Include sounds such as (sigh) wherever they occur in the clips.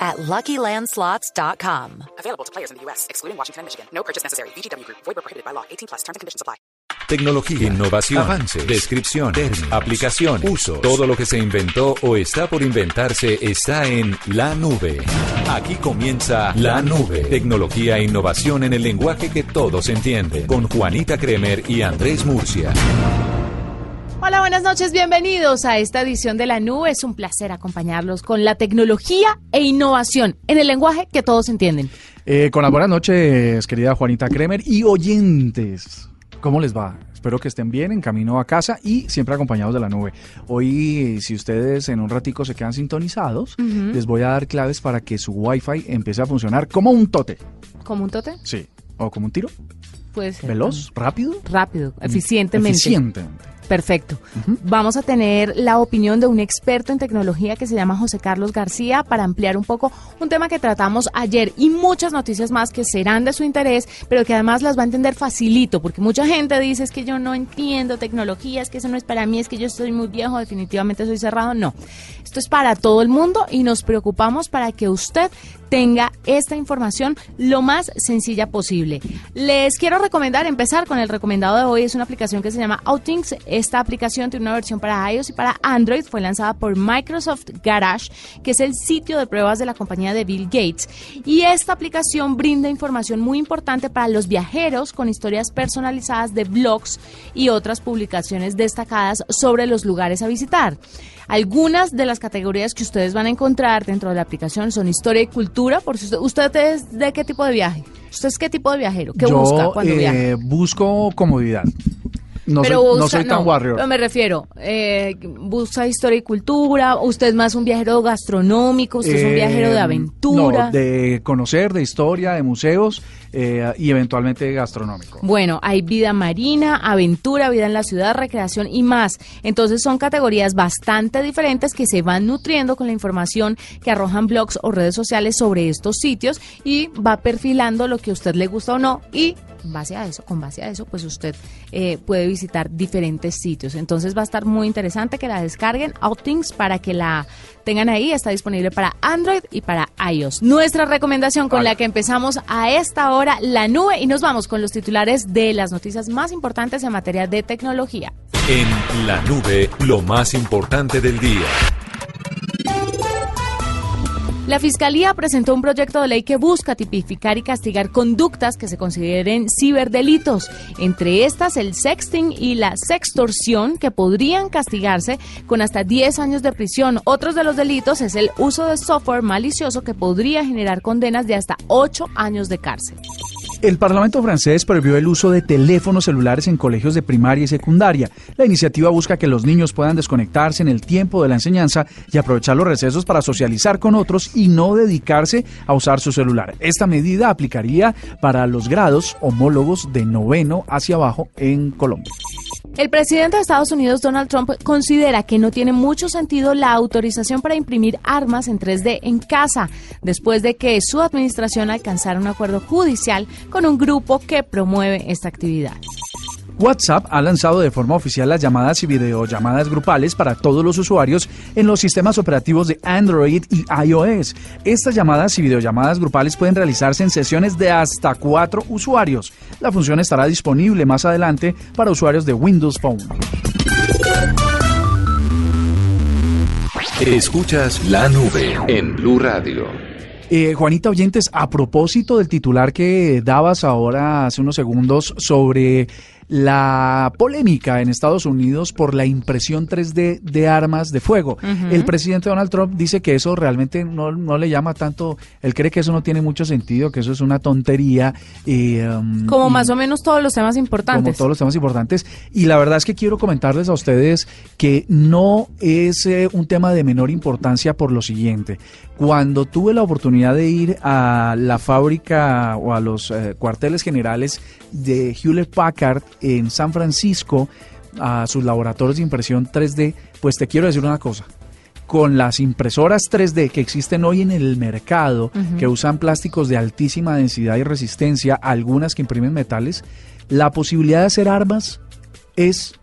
at LuckyLandSlots.com. Available to players in the U.S., excluding Washington and Michigan. No purchase necessary. VGW Group. Void prohibited by law. 18 plus. Terms and conditions apply. Tecnología, innovación, avances, descripción, términos, aplicación, uso. Todo lo que se inventó o está por inventarse está en la nube. Aquí comienza la nube. Tecnología e innovación en el lenguaje que todos entienden. Con Juanita Kremer y Andrés Murcia. Hola, buenas noches, bienvenidos a esta edición de La Nube. Es un placer acompañarlos con la tecnología e innovación en el lenguaje que todos entienden. Eh, con las buenas noches, querida Juanita Kremer y oyentes. ¿Cómo les va? Espero que estén bien en camino a casa y siempre acompañados de la nube. Hoy, si ustedes en un ratico se quedan sintonizados, les voy a dar claves para que su Wi-Fi empiece a funcionar como un tote. ¿Como un tote? Sí. ¿O como un tiro? Puede ser. ¿Veloz? ¿Rápido? Rápido, eficientemente. Eficientemente. Perfecto. Vamos a tener la opinión de un experto en tecnología que se llama José Carlos García para ampliar un poco un tema que tratamos ayer y muchas noticias más que serán de su interés, pero que además las va a entender facilito, porque mucha gente dice es que yo no entiendo tecnología, es que eso no es para mí, es que yo estoy muy viejo, definitivamente soy cerrado. No, esto es para todo el mundo y nos preocupamos para que usted tenga esta información lo más sencilla posible. Les quiero recomendar, empezar con el recomendado de hoy, es una aplicación que se llama Outings. Esta aplicación tiene una versión para iOS y para Android, fue lanzada por Microsoft Garage, que es el sitio de pruebas de la compañía de Bill Gates. Y esta aplicación brinda información muy importante para los viajeros con historias personalizadas de blogs y otras publicaciones destacadas sobre los lugares a visitar. Algunas de las categorías que ustedes van a encontrar dentro de la aplicación son historia y cultura. Por si usted, ¿Usted es de qué tipo de viaje? ¿Usted es qué tipo de viajero? ¿Qué Yo, busca cuando eh, viaja? busco comodidad. No, Pero soy, no busca- soy tan warrior. pero me refiero, eh, busca historia y cultura, usted es más un viajero gastronómico, usted es un Eh, viajero de aventura. No, de conocer, de historia, de museos eh, y eventualmente gastronómico. Bueno, hay vida marina, aventura, vida en la ciudad, recreación y más. Entonces son categorías bastante diferentes que se van nutriendo con la información que arrojan blogs o redes sociales sobre estos sitios y va perfilando lo que a usted le gusta o no y base a eso, con base a eso, pues usted eh, puede visitar diferentes sitios. Entonces va a estar muy interesante que la descarguen, Outings, para que la tengan ahí. Está disponible para Android y para iOS. Nuestra recomendación con la que empezamos a esta hora, la nube, y nos vamos con los titulares de las noticias más importantes en materia de tecnología. En la nube, lo más importante del día. La Fiscalía presentó un proyecto de ley que busca tipificar y castigar conductas que se consideren ciberdelitos, entre estas el sexting y la sextorsión, que podrían castigarse con hasta 10 años de prisión. Otros de los delitos es el uso de software malicioso que podría generar condenas de hasta 8 años de cárcel. El Parlamento francés prohibió el uso de teléfonos celulares en colegios de primaria y secundaria. La iniciativa busca que los niños puedan desconectarse en el tiempo de la enseñanza y aprovechar los recesos para socializar con otros y no dedicarse a usar su celular. Esta medida aplicaría para los grados homólogos de noveno hacia abajo en Colombia. El presidente de Estados Unidos, Donald Trump, considera que no tiene mucho sentido la autorización para imprimir armas en 3D en casa, después de que su administración alcanzara un acuerdo judicial con un grupo que promueve esta actividad. WhatsApp ha lanzado de forma oficial las llamadas y videollamadas grupales para todos los usuarios en los sistemas operativos de Android y iOS. Estas llamadas y videollamadas grupales pueden realizarse en sesiones de hasta cuatro usuarios. La función estará disponible más adelante para usuarios de Windows Phone. Escuchas la nube en Blue Radio. Eh, Juanita Oyentes, a propósito del titular que dabas ahora hace unos segundos sobre la polémica en Estados Unidos por la impresión 3D de armas de fuego. El presidente Donald Trump dice que eso realmente no, no, le llama tanto, él cree que eso no tiene mucho sentido, que eso es una tontería. Um, como más o menos todos los temas importantes. Como todos los temas importantes. Y la verdad es que quiero comentarles a ustedes que no es eh, un tema de menor importancia por lo siguiente. Cuando tuve la oportunidad de ir a la fábrica o a los eh, cuarteles generales de Hewlett Packard en San Francisco, a sus laboratorios de impresión 3D, pues te quiero decir una cosa con las impresoras 3D que existen hoy en el mercado, que usan plásticos de altísima densidad y resistencia, algunas que imprimen metales, la posibilidad de hacer armas es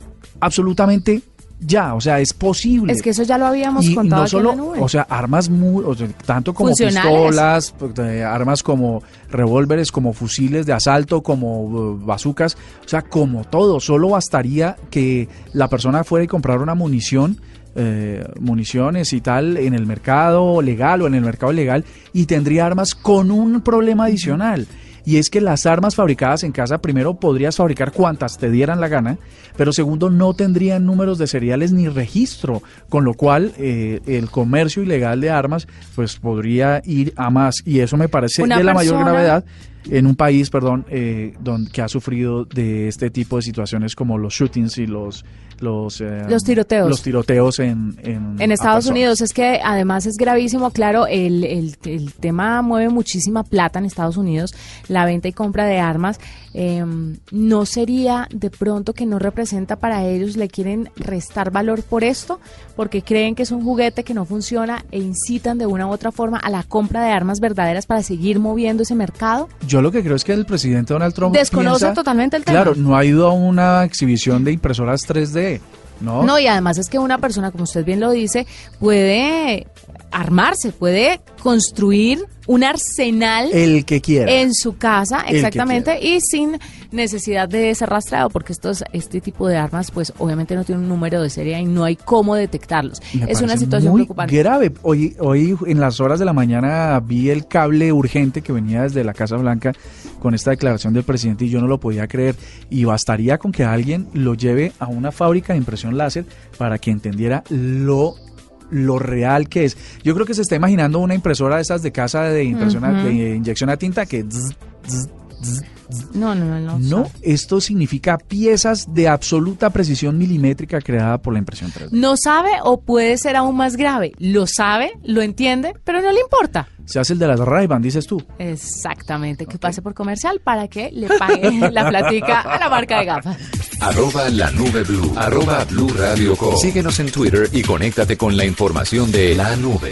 absolutamente ya, o sea, es posible. Es que eso ya lo habíamos contado. No solo, o sea, armas muy, tanto como pistolas, eh, armas como revólveres, como fusiles de asalto, como uh, bazucas, o sea, como todo. Solo bastaría que la persona fuera y comprara una munición eh, municiones y tal en el mercado legal o en el mercado ilegal y tendría armas con un problema adicional. Y es que las armas fabricadas en casa, primero podrías fabricar cuantas te dieran la gana, pero segundo no tendrían números de seriales ni registro, con lo cual eh, el comercio ilegal de armas pues podría ir a más. Y eso me parece de la mayor gravedad en un país, perdón, eh, donde, que ha sufrido de este tipo de situaciones como los shootings y los los, eh, los tiroteos. Los tiroteos en, en, Estados Unidos. Es que además es gravísimo, claro, el, el, el, tema mueve muchísima plata en Estados Unidos, la venta y compra de armas. Em, ¿No sería de pronto que no representa para ellos, le quieren restar valor por esto? Porque creen que es un juguete que no funciona e incitan de una u otra forma a la compra de armas verdaderas para seguir moviendo ese mercado? Yo lo que creo es que el presidente Donald Trump desconoce totalmente el tema. Claro, no ha ido a una exhibición de impresoras 3D ¿no? No, y además es que una persona, como usted bien lo dice, puede armarse, puede construir un arsenal el que quiera. en su casa exactamente y sin necesidad de ser rastreado porque estos este tipo de armas pues obviamente no tiene un número de serie y no hay cómo detectarlos. Es una situación muy preocupante. grave. Hoy hoy en las horas de la mañana vi el cable urgente que venía desde la Casa Blanca con esta declaración del presidente y yo no lo podía creer. Y bastaría con que alguien lo lleve a una fábrica de impresión láser para que entendiera lo lo real que es. Yo creo que se está imaginando una impresora de esas de casa de, impresión de inyección a tinta que... no, no, no, no. No, esto significa piezas de absoluta precisión milimétrica creada por la impresión 3D. No sabe o puede ser aún más grave. Lo sabe, lo entiende, pero no le importa. Se hace el de las ray dices tú. Exactamente, que pase por comercial para que le pague (laughs) la platica a la marca de gafas. Arroba la nube blue. Arroba blue radio Síguenos en Twitter y conéctate con la información de la nube.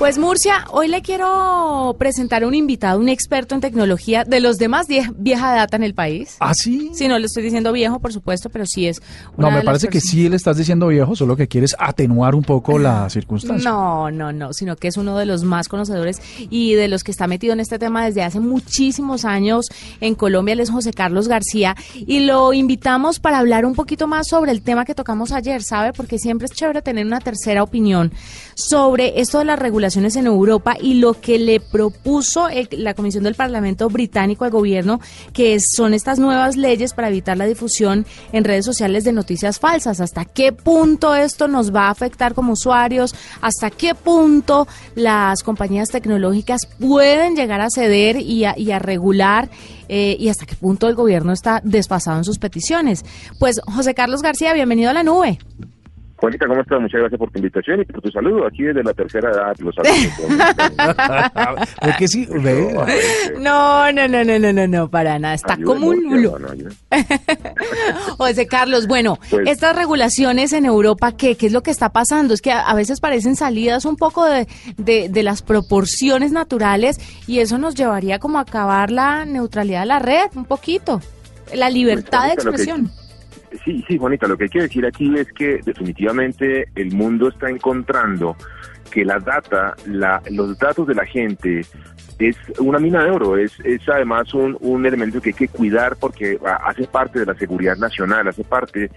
Pues Murcia, hoy le quiero presentar a un invitado, un experto en tecnología de los demás vieja data en el país. ¿Ah, sí? Sí, no le estoy diciendo viejo, por supuesto, pero sí es. no, me parece que sí le estás diciendo viejo, solo que quieres atenuar un poco la circunstancia. No, no, no, sino que es uno de los más conocedores y de los que está metido en este tema desde hace muchísimos años en Colombia. Él es José Carlos García y lo invitamos para hablar un poquito más sobre el tema que tocamos ayer, ¿sabe? Porque siempre es chévere tener una tercera opinión sobre esto de la regulación en Europa y lo que le propuso la Comisión del Parlamento británico al gobierno, que son estas nuevas leyes para evitar la difusión en redes sociales de noticias falsas. ¿Hasta qué punto esto nos va a afectar como usuarios? ¿Hasta qué punto las compañías tecnológicas pueden llegar a ceder y a, regular? Eh, y hasta qué punto el gobierno está desfasado en sus peticiones. Pues José Carlos García, bienvenido a la nube. Juanita, ¿cómo estás? Muchas gracias por tu invitación y por tu saludo. Aquí desde la tercera edad los saludos. (laughs) Porque sí, ve. No, no, no, no, no, no, no, para nada. Está como un nulo. (laughs) José Carlos, bueno, pues estas regulaciones en Europa, ¿qué, ¿qué es lo que está pasando? Es que a, veces parecen salidas un poco de, de, de, las proporciones naturales y eso nos llevaría como a acabar la neutralidad de la red, un poquito. La pues libertad de expresión. Sí, sí, Juanita, lo que hay que decir aquí es que definitivamente el mundo está encontrando que la data, la, los datos de la gente es una mina de oro, es, es además un, un elemento que hay que cuidar porque hace parte de la seguridad nacional, hace parte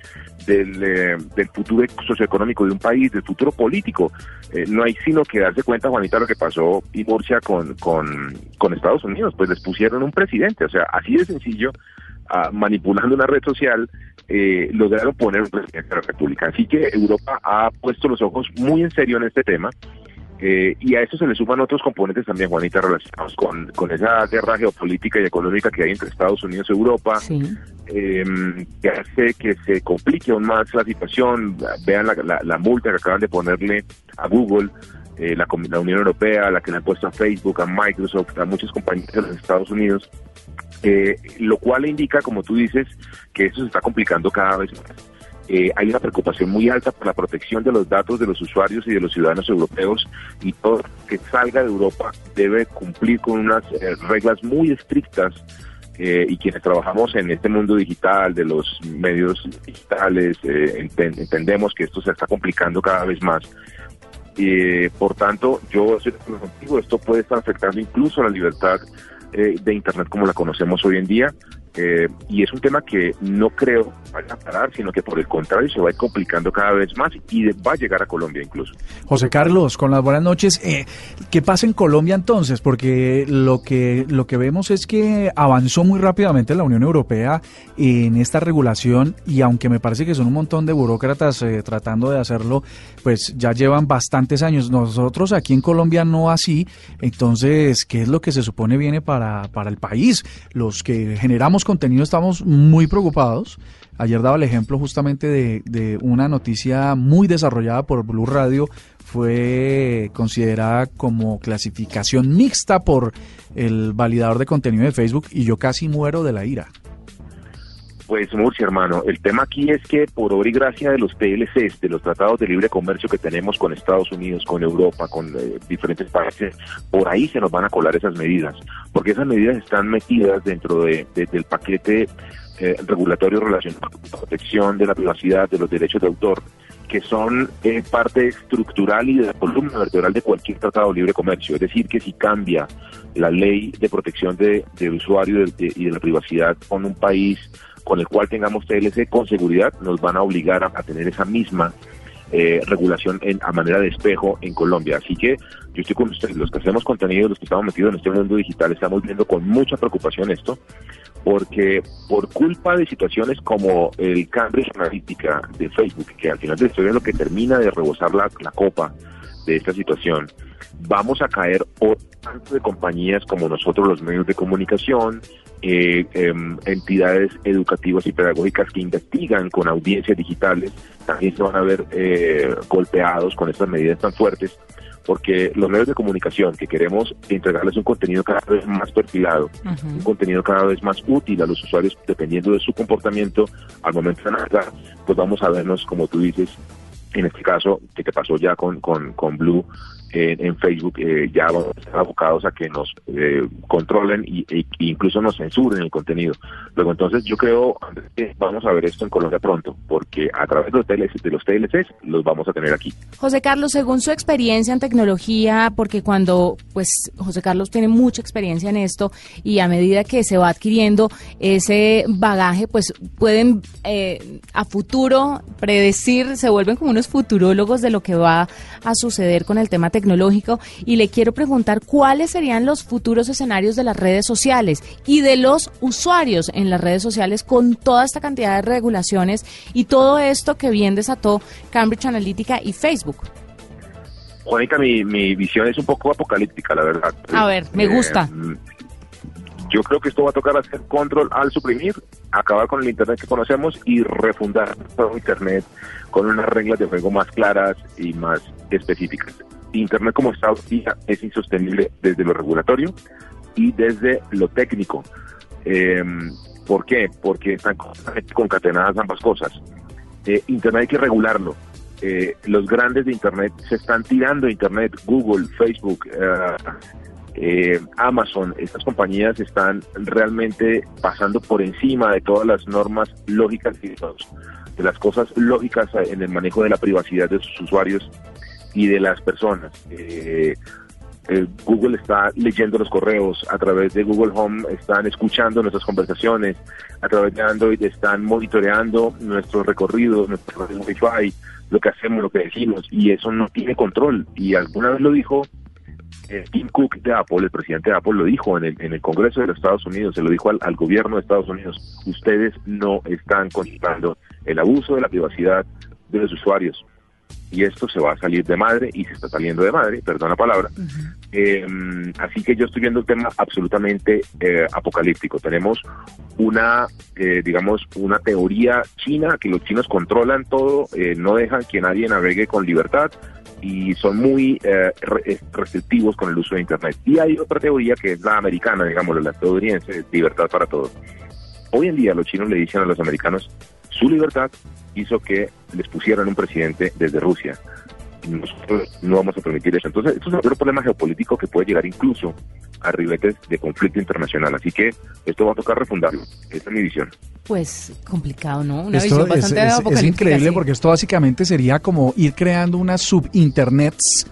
del, eh, del futuro socioeconómico de un país, del futuro político. Eh, no hay sino que darse cuenta, Juanita, lo que pasó en Murcia con, con, con Estados Unidos, pues les pusieron un presidente, o sea, así de sencillo, ah, manipulando una red social, eh, lograron poner un presidente de la República. Así que Europa ha puesto los ojos muy en serio en este tema. Eh, y a eso se le suman otros componentes también, Juanita, relacionados con, con esa guerra geopolítica y económica que hay entre Estados Unidos y Europa, em, que hace que se complique aún más la situación. Vean la, la, multa que acaban de ponerle a Google, eh, la, la, Unión Europea, la que le han puesto a Facebook, a Microsoft, a muchas compañías de los Estados Unidos, eh, lo cual indica, como tú dices, que eso se está complicando cada vez más. Eh, hay una preocupación muy alta por la protección de los datos de los usuarios y de los ciudadanos europeos y todo que salga de Europa debe cumplir con unas eh, reglas muy estrictas eh, y quienes trabajamos en este mundo digital, de los medios digitales, entendemos que esto se está complicando cada vez más. Por tanto, yo estoy contigo, esto puede estar afectando incluso la libertad de Internet como la conocemos hoy en día. Eh, y es un tema que no creo vaya a parar, sino que por el contrario se va a ir complicando cada vez más y va a llegar a Colombia incluso. José Carlos, con las buenas noches. Eh, ¿Qué pasa en Colombia entonces? Porque lo que, lo que vemos es que avanzó muy rápidamente la Unión Europea en esta regulación y aunque me parece que son un montón de burócratas eh, tratando de hacerlo, pues ya llevan bastantes años. Nosotros aquí en Colombia no así. Entonces, ¿qué es lo que se supone viene para, para el país? Los que generamos contenido estamos muy preocupados. Ayer daba el ejemplo justamente de, una noticia muy desarrollada por Blue Radio. Fue considerada como clasificación mixta por el validador de contenido de Facebook y yo casi muero de la ira. Pues Murcia, hermano, el tema aquí es que por obra y gracia de los TLCs, de los tratados de libre comercio que tenemos con Estados Unidos, con Europa, con eh, diferentes países, por ahí se nos van a colar esas medidas, porque esas medidas están metidas dentro de, del paquete eh, regulatorio relacionado con la protección de la privacidad, de los derechos de autor, que son eh, parte estructural y de la columna vertebral de cualquier tratado de libre comercio. Es decir, que si cambia la ley de protección de, del usuario y de la privacidad con un país, con el cual tengamos TLC, con seguridad nos van a obligar a, tener esa misma eh, regulación en, a manera de espejo en Colombia. Así que yo estoy con ustedes, los que hacemos contenido, los que estamos metidos en este mundo digital, estamos viendo con mucha preocupación esto, porque por culpa de situaciones como el Cambridge Analytica de Facebook, que al final de la historia es lo que termina de rebosar la, la copa de esta situación, vamos a caer tanto de compañías como nosotros, los medios de comunicación, eh, em, entidades educativas y pedagógicas que investigan con audiencias digitales, también se van a ver eh, golpeados con estas medidas tan fuertes, porque los medios de comunicación que queremos entregarles un contenido cada vez más perfilado, un contenido cada vez más útil a los usuarios dependiendo de su comportamiento al momento de navegar, pues vamos a vernos, como tú dices, en este caso, que te pasó ya con, con, con Blue, en, Facebook eh, ya estar abocados a que nos eh, controlen y, e incluso nos censuren el contenido. Luego entonces yo creo que vamos a ver esto en Colombia pronto, porque a través de los, TLCs, de los TLCs los vamos a tener aquí. José Carlos, según su experiencia en tecnología, porque cuando pues José Carlos tiene mucha experiencia en esto y a medida que se va adquiriendo ese bagaje, pues pueden eh, a futuro predecir, se vuelven como unos futurólogos de lo que va a suceder con el tema tecnológico y le quiero preguntar cuáles serían los futuros escenarios de las redes sociales y de los usuarios en las redes sociales con toda esta cantidad de regulaciones y todo esto que bien desató Cambridge Analytica y Facebook. Juanita, mi, mi visión es un poco apocalíptica, la verdad. A ver, me gusta. Eh, yo creo que esto va a tocar hacer control al suprimir, acabar con el Internet que conocemos y refundar todo Internet con unas reglas de juego más claras y más específicas. Internet como día es insostenible desde lo regulatorio y desde lo técnico. Em, ¿Por qué? Porque están concatenadas ambas cosas. Eh, Internet hay que regularlo. Eh, los grandes de Internet se están tirando Internet, Google, Facebook, eh, Amazon, estas compañías están realmente pasando por encima de todas las normas lógicas y de las cosas lógicas en el manejo de la privacidad de sus usuarios y de las personas. Eh, eh, Google está leyendo los correos, a través de Google Home están escuchando nuestras conversaciones, a través de Android están monitoreando nuestros recorridos, nuestro Wi-Fi, lo que hacemos, lo que decimos, y eso no tiene control. Y alguna vez lo dijo Tim Cook de Apple, el presidente de Apple, lo dijo en el, en el Congreso de los Estados Unidos, se lo dijo al, al gobierno de Estados Unidos, ustedes no están controlando el abuso de la privacidad de los usuarios y esto se va a salir de madre y se está saliendo de madre, perdón la palabra. Eh, así que yo estoy viendo el tema absolutamente eh, apocalíptico. Tenemos una, eh, digamos, una teoría china que los chinos controlan todo, eh, no dejan que nadie navegue con libertad y son muy eh, re- restrictivos con el uso de Internet. Y hay otra teoría que es la americana, digamos, la estadounidense, libertad para todos. Hoy en día los chinos le dicen a los americanos, su libertad hizo que les pusieran un presidente desde Rusia. Nosotros no vamos a permitir eso. Entonces, esto es un problema geopolítico que puede llegar incluso a ribetes de conflicto internacional. Así que esto va a tocar refundarlo. Esa es mi visión. Pues complicado, ¿no? Una Esto visión es, bastante es- es increíble sí. porque esto básicamente sería como ir creando unas subinternets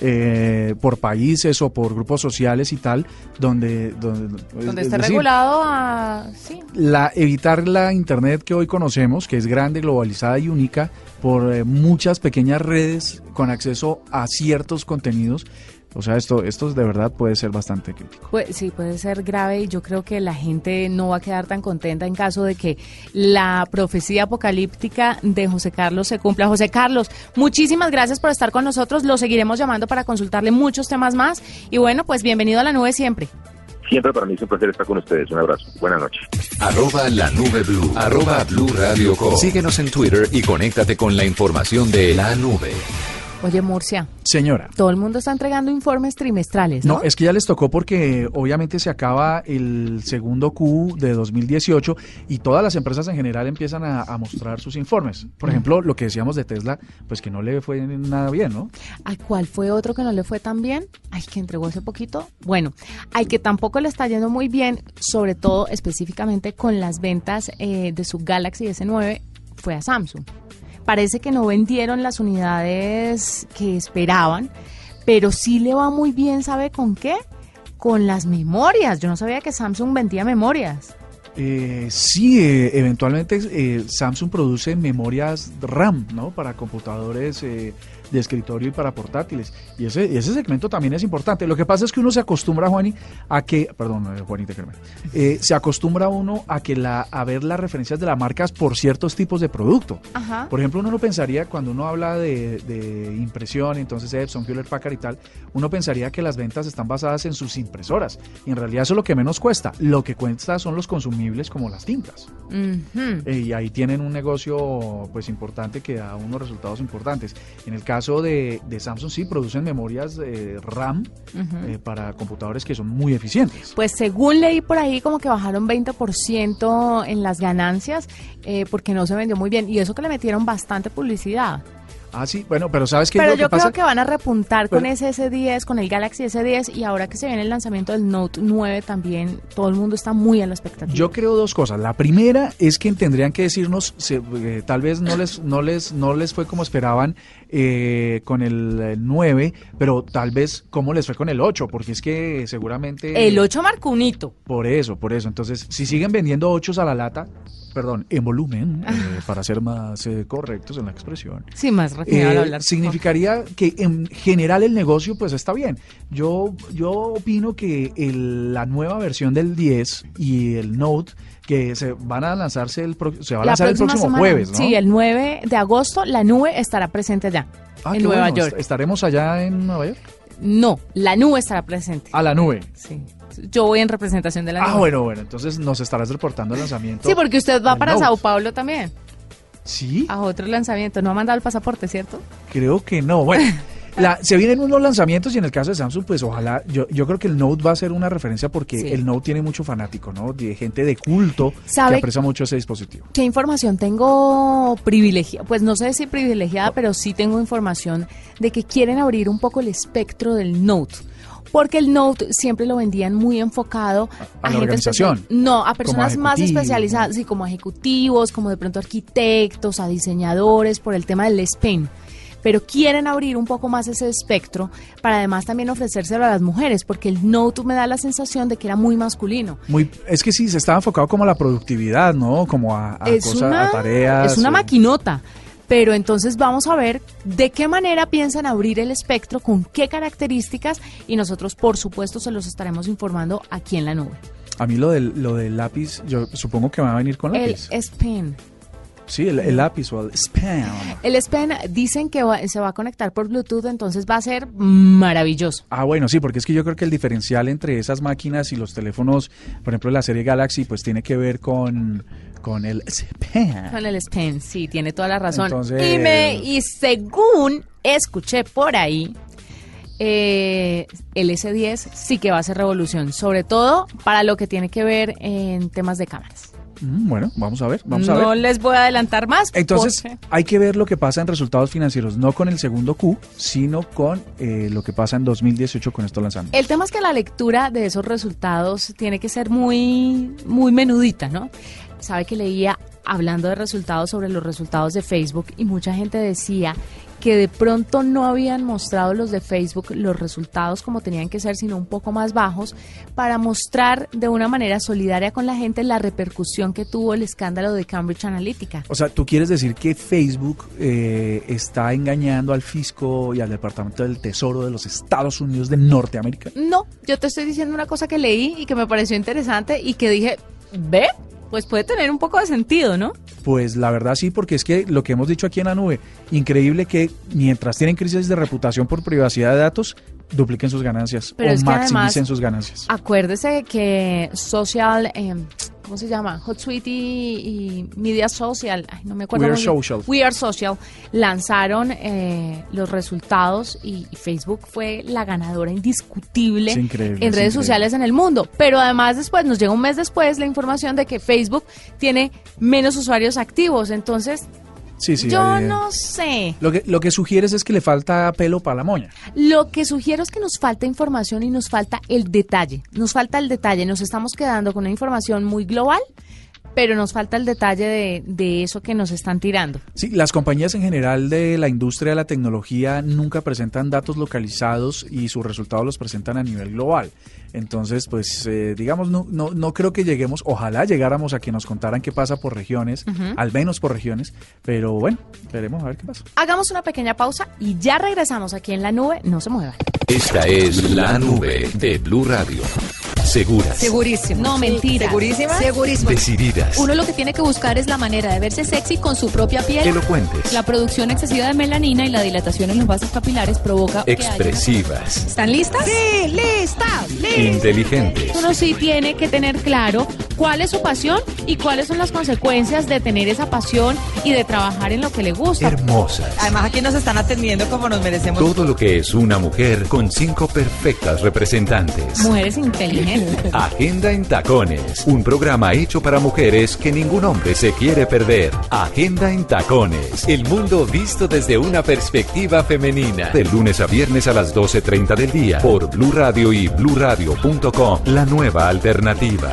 eh, por países o por grupos sociales y tal, donde... Donde, es- Donde es decir, regulado a... Sí, la, evitar la Internet que hoy conocemos, que es grande, globalizada y única, por eh, muchas pequeñas redes con acceso a ciertos contenidos. O sea, esto, esto de verdad puede ser bastante crítico. Pues, sí, puede ser grave y yo creo que la gente no va a quedar tan contenta en caso de que la profecía apocalíptica de José Carlos se cumpla. José Carlos, muchísimas gracias por estar con nosotros. Lo seguiremos llamando para consultarle muchos temas más. Y bueno, pues bienvenido a la nube siempre. Siempre para mí es un placer estar con ustedes. Un abrazo. Buenas noches. Arroba la nube blue. Arroba blue radio com. Síguenos en Twitter y conéctate con la información de la nube. Oye, Murcia, Señora. todo el mundo está entregando informes trimestrales, ¿no? No, es que ya les tocó porque obviamente se acaba el segundo Q de 2018 y todas las empresas en general empiezan a, a mostrar sus informes. Por ejemplo, lo que decíamos de Tesla, pues que no le fue nada bien, ¿no? ¿Al cuál fue otro que no le fue tan bien? Ay, que entregó hace poquito. Bueno, al que tampoco le está yendo muy bien, sobre todo específicamente con las ventas eh, de su Galaxy S9, fue a Samsung. Parece que no vendieron las unidades que esperaban, pero sí le va muy bien, ¿sabe con qué? Con las memorias. Yo no sabía que Samsung vendía memorias. Eh, sí, eh, eventualmente eh, Samsung produce memorias RAM, ¿no? Para computadores eh, de escritorio y para portátiles. Y ese, ese segmento también es importante. Lo que pasa es que uno se acostumbra, Juani, a que, perdón, eh, Juanita, créeme, eh, se acostumbra uno a que la, a ver las referencias de las marcas por ciertos tipos de producto. Ajá. Por ejemplo, uno no pensaría, cuando uno habla de, de impresión, entonces Epson, Hewlett Packard y tal, uno pensaría que las ventas están basadas en sus impresoras. Y en realidad eso es lo que menos cuesta. Lo que cuesta son los consumibles como las tintas. Eh, y ahí tienen un negocio pues importante que da unos resultados importantes. En el caso de, de Samsung sí producen memorias eh, RAM eh, para computadores que son muy eficientes. Pues según leí por ahí, como que bajaron 20% en las ganancias eh, porque no se vendió muy bien. Y eso que le metieron bastante publicidad. Ah, sí, bueno, pero ¿sabes qué Pero es lo yo que pasa? creo que van a repuntar con ese S10, con el Galaxy S10 y ahora que se viene el lanzamiento del Note 9 también, todo el mundo está muy a la expectativa. Yo creo dos cosas. La primera es que tendrían que decirnos, se- eh, tal vez no les, no les, no les fue como esperaban eh, con el, eh, 9, pero tal vez cómo les fue con el 8, porque es que seguramente... el 8 marcó un hito. Por eso, por eso. Entonces, si siguen vendiendo 8 a la lata, perdón, en volumen, eh, para ser más eh, correctos en la expresión, Sí, más refinado eh, hablar. significaría que en general el negocio pues está bien. Yo, yo opino que el- la nueva versión del 10 y el Note que se van a lanzarse el pro- se va a La lanzar el próximo semana, jueves, ¿no? Sí, el 9 de agosto la nube estará presente allá, Ah, en Nueva bueno. York. Est- ¿Estaremos allá en Nueva York? No, la nube estará presente. A la nube. Sí. Yo voy en representación de la Ah, bueno, bueno, entonces nos estarás reportando el lanzamiento. Sí, porque usted va para. Sao Paulo también, Sí, a otro lanzamiento. No ha mandado el pasaporte, ¿cierto? creo que no. Bueno, (laughs) la- se vienen unos lanzamientos y en el caso de Samsung, pues ojalá, yo, yo creo que el Note va a ser una referencia porque Sí. el Note tiene mucho fanático, ¿no? De gente de culto ¿Sabe- que aprecia mucho ese dispositivo. ¿Qué información tengo privilegiada? Pues no sé si privilegiada, pero sí tengo información de que quieren abrir un poco el espectro del Note. Porque el Note siempre lo vendían muy enfocado A- a la gente organización. No, a personas más especializadas, sí, como ejecutivos, como de pronto arquitectos, a diseñadores, por el tema del S Pen. pero quieren abrir un poco más ese espectro para además también ofrecérselo a las mujeres, porque el Note me da la sensación de que era muy masculino. Muy, es que sí, se estaba enfocado como a la productividad, ¿no? Como a, a es cosas, una, a tareas. Es una maquinota. Pero entonces vamos a ver de qué manera piensan abrir el espectro, con qué características y nosotros por supuesto se los estaremos informando aquí en la nube. A mí lo del, lo del lápiz, yo supongo que va a venir con El lápiz. Pen. Sí, el, el lápiz o el spam. El S Pen dicen que va- se va a conectar por Bluetooth, entonces va a ser maravilloso. Ah, bueno, sí, porque es que yo creo que el diferencial entre esas máquinas y los teléfonos, por ejemplo, la serie Galaxy, pues tiene que ver con, con el spam. Con el S Pen, sí, tiene toda la razón. Entonces- Y, me, y según escuché por ahí, eh, el S10 sí que va a ser revolución, sobre todo para lo que tiene que ver en temas de cámaras. Mm, Bueno, vamos a ver, vamos a no ver. les voy a adelantar más. Entonces, porque- hay que ver lo que pasa en resultados financieros, no con el segundo Q, sino con eh, lo que pasa en 2018 con esto lanzando. El tema es que la lectura de esos resultados tiene que ser muy, muy menudita, ¿no? Sabe que leía hablando de resultados sobre los resultados de Facebook y mucha gente decía que de pronto no habían mostrado los de Facebook los resultados como tenían que ser, sino un poco más bajos, para mostrar de una manera solidaria con la gente la repercusión que tuvo el escándalo de Cambridge Analytica. O sea, ¿tú quieres decir que Facebook eh, está engañando al fisco y al Departamento del Tesoro de los Estados Unidos de Norteamérica? No, yo te estoy diciendo una cosa que leí y que me pareció interesante y que dije, ve, pues puede tener un poco de sentido, ¿no? Pues la verdad sí, porque es que lo que hemos dicho aquí en la nube, increíble que mientras tienen crisis de reputación por privacidad de datos, dupliquen sus ganancias Pero o maximicen además- sus ganancias. Acuérdese que Social, eh, ¿cómo se llama? HotSuite y, y Media Social, ay, no me acuerdo. We Are. Social. We Are Social lanzaron eh, los resultados y, y Facebook fue la ganadora indiscutible en es redes increíble. sociales en el mundo. Pero además después, nos llega un mes después la información de que Facebook tiene menos usuarios activos. Entonces, Sí, sí. yo no sé. Lo que, lo que sugieres es que le falta pelo para la moña. Lo que sugiero es que nos falta información y nos falta el detalle. Nos falta el detalle. Nos estamos quedando con una información muy global, pero nos falta el detalle de, de eso que nos están tirando. Sí, las compañías en general de la industria de la tecnología nunca presentan datos localizados y sus resultados los presentan a nivel global. Entonces, pues, eh, digamos, no, no, no creo que lleguemos, ojalá llegáramos a que nos contaran qué pasa por regiones, al menos por regiones, pero bueno, veremos a ver qué pasa. Hagamos una pequeña pausa y ya regresamos aquí en la nube. No se muevan. Esta es la nube de Blue Radio. Seguras, Segurísimo. No, mentira. ¿Segurísima? Segurísima. decididas, Uno lo que tiene que buscar es la manera de verse sexy con su propia piel. elocuentes, La producción excesiva de melanina y la dilatación en los vasos capilares provoca que haya- expresivas, ¿Están listas? Sí, lista, lista. inteligentes. Uno sí tiene que tener claro cuál es su pasión y cuáles son las consecuencias de tener esa pasión y de trabajar en lo que le gusta. Hermosas. Además aquí nos están atendiendo como nos merecemos. Todo lo que es una mujer con cinco perfectas representantes. Mujeres inteligentes. Agenda en Tacones, un programa hecho para mujeres que ningún hombre se quiere perder. Agenda en Tacones, el mundo visto desde una perspectiva femenina. De lunes a viernes a las 12.30 del día por Blue Radio y bluradio.com, la nueva alternativa.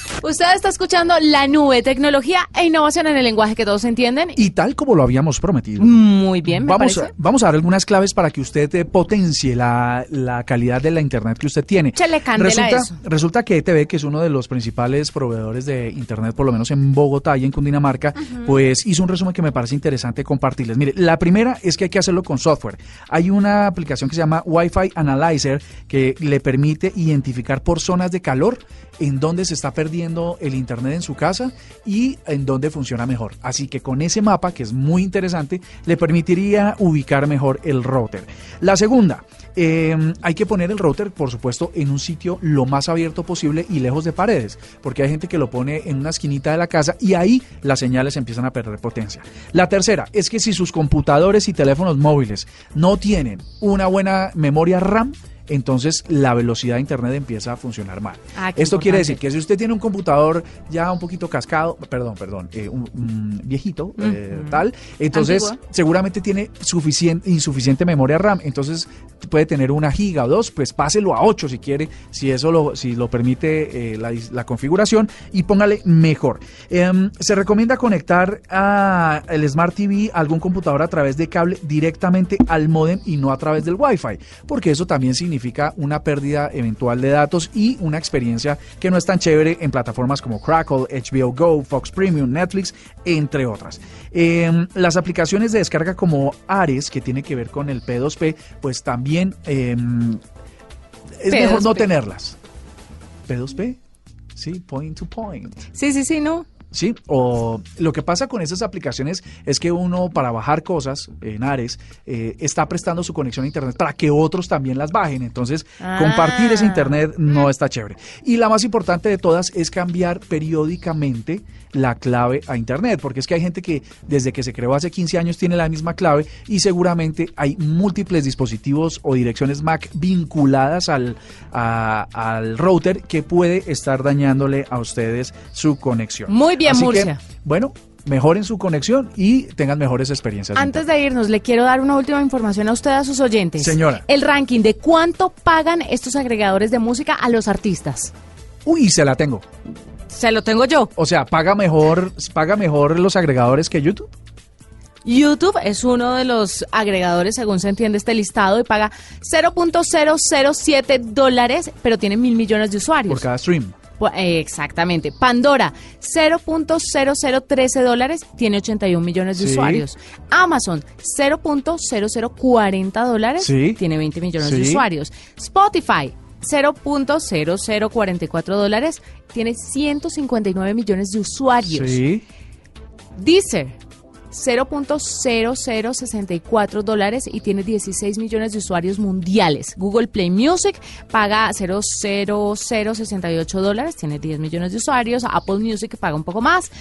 Usted está escuchando La Nube, tecnología e innovación en el lenguaje que todos entienden. Y tal como lo habíamos prometido. Muy bien, me Vamos a, vamos a dar algunas claves para que usted eh, potencie la, la calidad de la internet que usted tiene. Resulta, eso. resulta que ETV, que es uno de los principales proveedores de internet, por lo menos en Bogotá y en Cundinamarca, pues hizo un resumen que me parece interesante compartirles. Mire, la primera es que hay que hacerlo con software. Hay una aplicación que se llama Wi-Fi Analyzer que le permite identificar por zonas de calor en dónde se está perdiendo el internet en su casa y en dónde funciona mejor. Así que con ese mapa, que es muy interesante, le permitiría ubicar mejor el router. La segunda, eh, hay que poner el router, por supuesto, en un sitio lo más abierto posible y lejos de paredes, porque hay gente que lo pone en una esquinita de la casa y ahí las señales empiezan a perder potencia. La tercera es que si sus computadores y teléfonos móviles no tienen una buena memoria RAM, entonces la velocidad de internet empieza a funcionar mal. Ah, Esto quiere decir que si usted tiene un computador ya un poquito cascado, perdón, perdón, eh, un, un viejito, eh, tal, entonces Antigua. seguramente tiene suficiente, insuficiente memoria RAM, entonces puede tener una giga o dos, pues páselo a 8 si quiere, si eso lo, si lo permite eh, la, la configuración y póngale mejor. Em, se recomienda conectar a el Smart TV a algún computador a través de cable directamente al modem y no a través del Wi-Fi, porque eso también significa una pérdida eventual de datos y una experiencia que no es tan chévere en plataformas como Crackle, HBO Go, Fox Premium, Netflix, entre otras. Em, las aplicaciones de descarga como Ares, que tiene que ver con el P2P, pues también em, es mejor no P2P. tenerlas. ¿P2P? Sí, point to point. Sí, sí, sí, ¿no? Sí, o lo que pasa con esas aplicaciones es que uno para bajar cosas en Ares eh, está prestando su conexión a Internet para que otros también las bajen. Entonces, Ah. compartir ese Internet no está chévere. Y la más importante de todas es cambiar periódicamente la clave a Internet, porque es que hay gente que desde que se creó hace 15 años tiene la misma clave y seguramente hay múltiples dispositivos o direcciones Mac vinculadas al, a- al router que puede estar dañándole a ustedes su conexión. Muy bien, Así que, Murcia. bueno, mejoren su conexión y tengan mejores experiencias. de Antes de irnos, le quiero dar una última información a usted, a sus oyentes. Señora. El ranking de cuánto pagan estos agregadores de música a los artistas. Uy, se la tengo. Se lo tengo yo. O sea, paga mejor, paga mejor los agregadores que YouTube. YouTube es uno de los agregadores, según se entiende este listado, y paga 0.007 dólares, pero tiene mil millones de usuarios. Por cada stream. Eh, Exactamente. Pandora, 0.0013 dólares, tiene 81 millones de Sí. usuarios. Amazon, 0.0040 dólares, Sí. tiene 20 millones de usuarios. Spotify, 0.0044 dólares, tiene 159 millones de usuarios. Deezer, 0.0064 dólares y tiene 16 millones de usuarios mundiales. Google Play Music paga 0.0068 dólares, tiene 10 millones de usuarios. Apple Music paga un poco más,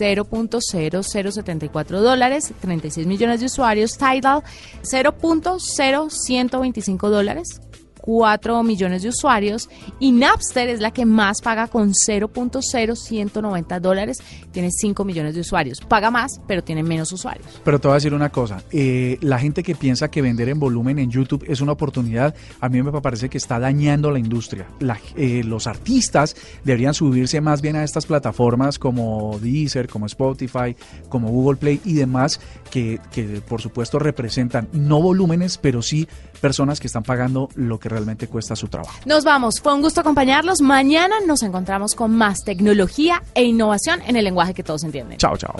0.0074 dólares, 36 millones de usuarios. Tidal, 0.0125 dólares. 4 millones de usuarios y Napster es la que más paga con 0.0190 dólares, tiene 5 millones de usuarios. Paga más, pero tiene menos usuarios. Pero te voy a decir una cosa, eh, la gente que piensa que vender en volumen en YouTube es una oportunidad, a mí me parece que está dañando la industria. Eh, los artistas deberían subirse más bien a estas plataformas como Deezer, como Spotify, como Google Play y demás, que, que por supuesto representan no volúmenes, pero sí personas que están pagando lo que realmente cuesta su trabajo. Nos vamos, fue un gusto acompañarlos. Mañana nos encontramos con más tecnología e innovación en el lenguaje que todos entienden. Chao, chao.